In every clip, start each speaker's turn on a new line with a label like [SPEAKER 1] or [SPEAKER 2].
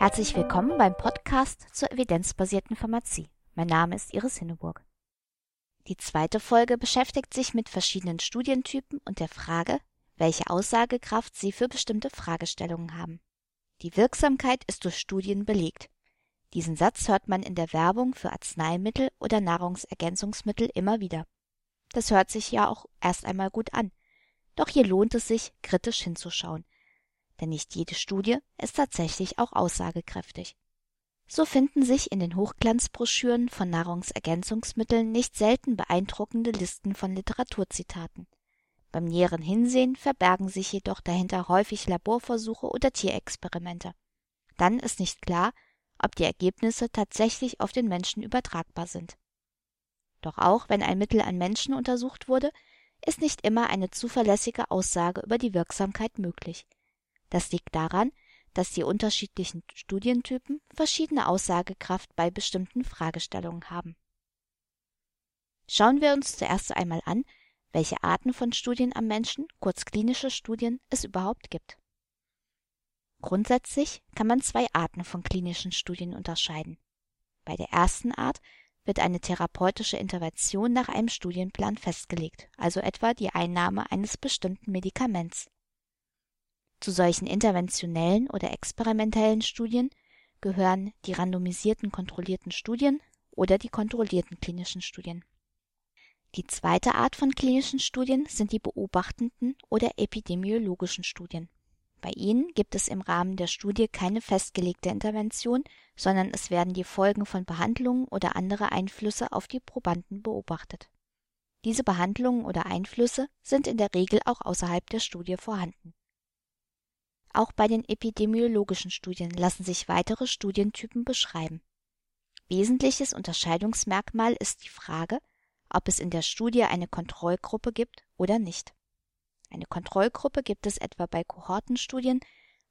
[SPEAKER 1] Herzlich willkommen beim Podcast zur evidenzbasierten Pharmazie. Mein Name ist Iris Hinneburg. Die zweite Folge beschäftigt sich mit verschiedenen Studientypen und der Frage, welche Aussagekraft sie für bestimmte Fragestellungen haben. Die Wirksamkeit ist durch Studien belegt. Diesen Satz hört man in der Werbung für Arzneimittel oder Nahrungsergänzungsmittel immer wieder. Das hört sich ja auch erst einmal gut an. Doch hier lohnt es sich, kritisch hinzuschauen denn nicht jede Studie ist tatsächlich auch aussagekräftig. So finden sich in den Hochglanzbroschüren von Nahrungsergänzungsmitteln nicht selten beeindruckende Listen von Literaturzitaten. Beim näheren Hinsehen verbergen sich jedoch dahinter häufig Laborversuche oder Tierexperimente. Dann ist nicht klar, ob die Ergebnisse tatsächlich auf den Menschen übertragbar sind. Doch auch wenn ein Mittel an Menschen untersucht wurde, ist nicht immer eine zuverlässige Aussage über die Wirksamkeit möglich. Das liegt daran, dass die unterschiedlichen Studientypen verschiedene Aussagekraft bei bestimmten Fragestellungen haben. Schauen wir uns zuerst einmal an, welche Arten von Studien am Menschen, kurz klinische Studien, es überhaupt gibt. Grundsätzlich kann man zwei Arten von klinischen Studien unterscheiden. Bei der ersten Art wird eine therapeutische Intervention nach einem Studienplan festgelegt, also etwa die Einnahme eines bestimmten Medikaments. Zu solchen interventionellen oder experimentellen Studien gehören die randomisierten kontrollierten Studien oder die kontrollierten klinischen Studien. Die zweite Art von klinischen Studien sind die beobachtenden oder epidemiologischen Studien. Bei ihnen gibt es im Rahmen der Studie keine festgelegte Intervention, sondern es werden die Folgen von Behandlungen oder andere Einflüsse auf die Probanden beobachtet. Diese Behandlungen oder Einflüsse sind in der Regel auch außerhalb der Studie vorhanden auch bei den epidemiologischen Studien lassen sich weitere Studientypen beschreiben. Wesentliches Unterscheidungsmerkmal ist die Frage, ob es in der Studie eine Kontrollgruppe gibt oder nicht. Eine Kontrollgruppe gibt es etwa bei Kohortenstudien,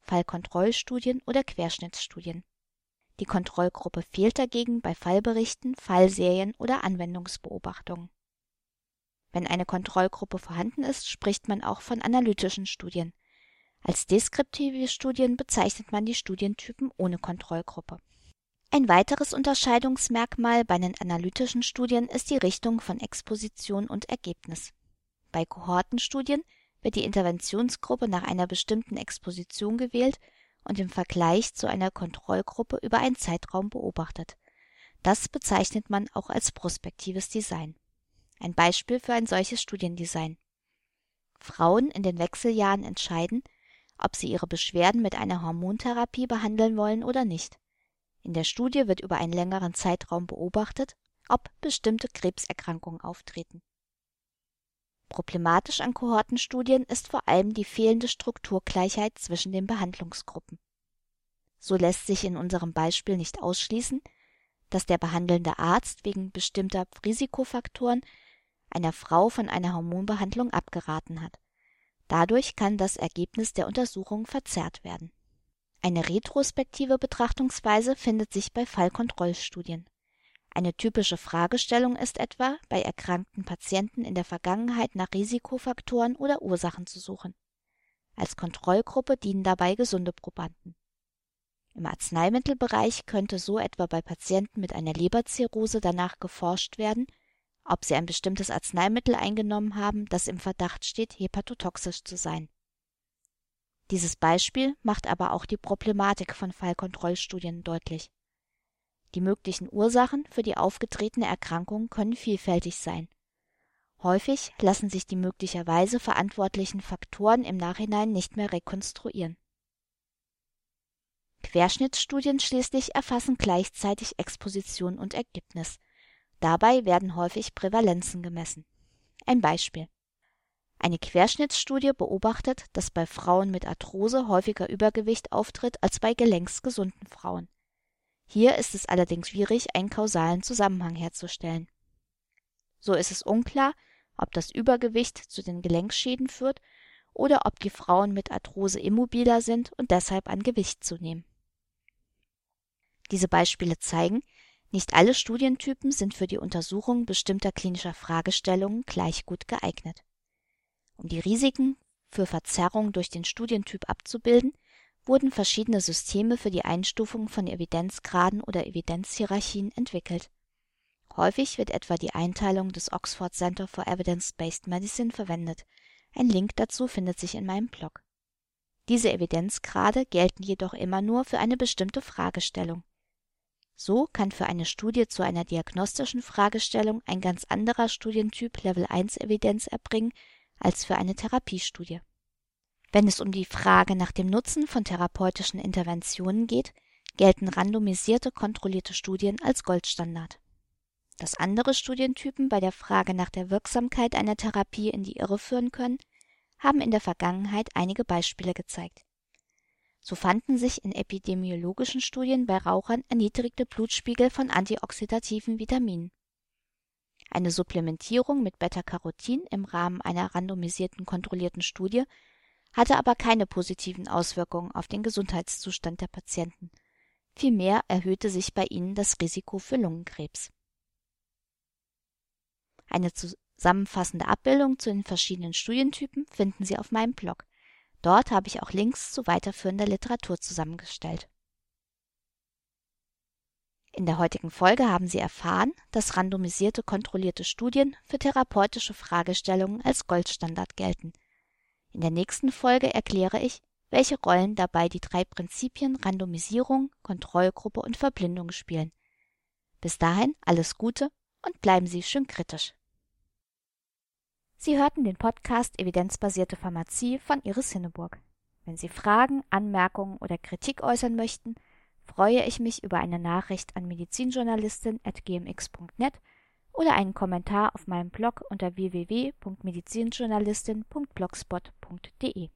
[SPEAKER 1] Fallkontrollstudien oder Querschnittsstudien. Die Kontrollgruppe fehlt dagegen bei Fallberichten, Fallserien oder Anwendungsbeobachtungen. Wenn eine Kontrollgruppe vorhanden ist, spricht man auch von analytischen Studien, als deskriptive Studien bezeichnet man die Studientypen ohne Kontrollgruppe. Ein weiteres Unterscheidungsmerkmal bei den analytischen Studien ist die Richtung von Exposition und Ergebnis. Bei Kohortenstudien wird die Interventionsgruppe nach einer bestimmten Exposition gewählt und im Vergleich zu einer Kontrollgruppe über einen Zeitraum beobachtet. Das bezeichnet man auch als prospektives Design. Ein Beispiel für ein solches Studiendesign. Frauen in den Wechseljahren entscheiden, ob sie ihre Beschwerden mit einer Hormontherapie behandeln wollen oder nicht. In der Studie wird über einen längeren Zeitraum beobachtet, ob bestimmte Krebserkrankungen auftreten. Problematisch an Kohortenstudien ist vor allem die fehlende Strukturgleichheit zwischen den Behandlungsgruppen. So lässt sich in unserem Beispiel nicht ausschließen, dass der behandelnde Arzt wegen bestimmter Risikofaktoren einer Frau von einer Hormonbehandlung abgeraten hat. Dadurch kann das Ergebnis der Untersuchung verzerrt werden. Eine retrospektive Betrachtungsweise findet sich bei Fallkontrollstudien. Eine typische Fragestellung ist etwa, bei erkrankten Patienten in der Vergangenheit nach Risikofaktoren oder Ursachen zu suchen. Als Kontrollgruppe dienen dabei gesunde Probanden. Im Arzneimittelbereich könnte so etwa bei Patienten mit einer Leberzirrhose danach geforscht werden, ob sie ein bestimmtes Arzneimittel eingenommen haben, das im Verdacht steht, hepatotoxisch zu sein. Dieses Beispiel macht aber auch die Problematik von Fallkontrollstudien deutlich. Die möglichen Ursachen für die aufgetretene Erkrankung können vielfältig sein. Häufig lassen sich die möglicherweise verantwortlichen Faktoren im Nachhinein nicht mehr rekonstruieren. Querschnittsstudien schließlich erfassen gleichzeitig Exposition und Ergebnis, Dabei werden häufig Prävalenzen gemessen. Ein Beispiel. Eine Querschnittsstudie beobachtet, dass bei Frauen mit Arthrose häufiger Übergewicht auftritt als bei gelenksgesunden Frauen. Hier ist es allerdings schwierig, einen kausalen Zusammenhang herzustellen. So ist es unklar, ob das Übergewicht zu den Gelenkschäden führt oder ob die Frauen mit Arthrose immobiler sind und deshalb an Gewicht zunehmen. Diese Beispiele zeigen, nicht alle Studientypen sind für die Untersuchung bestimmter klinischer Fragestellungen gleich gut geeignet. Um die Risiken für Verzerrung durch den Studientyp abzubilden, wurden verschiedene Systeme für die Einstufung von Evidenzgraden oder Evidenzhierarchien entwickelt. Häufig wird etwa die Einteilung des Oxford Center for Evidence-Based Medicine verwendet. Ein Link dazu findet sich in meinem Blog. Diese Evidenzgrade gelten jedoch immer nur für eine bestimmte Fragestellung. So kann für eine Studie zu einer diagnostischen Fragestellung ein ganz anderer Studientyp Level 1 Evidenz erbringen als für eine Therapiestudie. Wenn es um die Frage nach dem Nutzen von therapeutischen Interventionen geht, gelten randomisierte kontrollierte Studien als Goldstandard. Dass andere Studientypen bei der Frage nach der Wirksamkeit einer Therapie in die Irre führen können, haben in der Vergangenheit einige Beispiele gezeigt. So fanden sich in epidemiologischen Studien bei Rauchern erniedrigte Blutspiegel von antioxidativen Vitaminen. Eine Supplementierung mit Beta-Carotin im Rahmen einer randomisierten kontrollierten Studie hatte aber keine positiven Auswirkungen auf den Gesundheitszustand der Patienten. Vielmehr erhöhte sich bei ihnen das Risiko für Lungenkrebs. Eine zusammenfassende Abbildung zu den verschiedenen Studientypen finden Sie auf meinem Blog. Dort habe ich auch Links zu weiterführender Literatur zusammengestellt. In der heutigen Folge haben Sie erfahren, dass randomisierte kontrollierte Studien für therapeutische Fragestellungen als Goldstandard gelten. In der nächsten Folge erkläre ich, welche Rollen dabei die drei Prinzipien Randomisierung, Kontrollgruppe und Verblindung spielen. Bis dahin alles Gute und bleiben Sie schön kritisch. Sie hörten den Podcast Evidenzbasierte Pharmazie von Iris Hinneburg. Wenn Sie Fragen, Anmerkungen oder Kritik äußern möchten, freue ich mich über eine Nachricht an medizinjournalistin.gmx.net oder einen Kommentar auf meinem Blog unter www.medizinjournalistin.blogspot.de.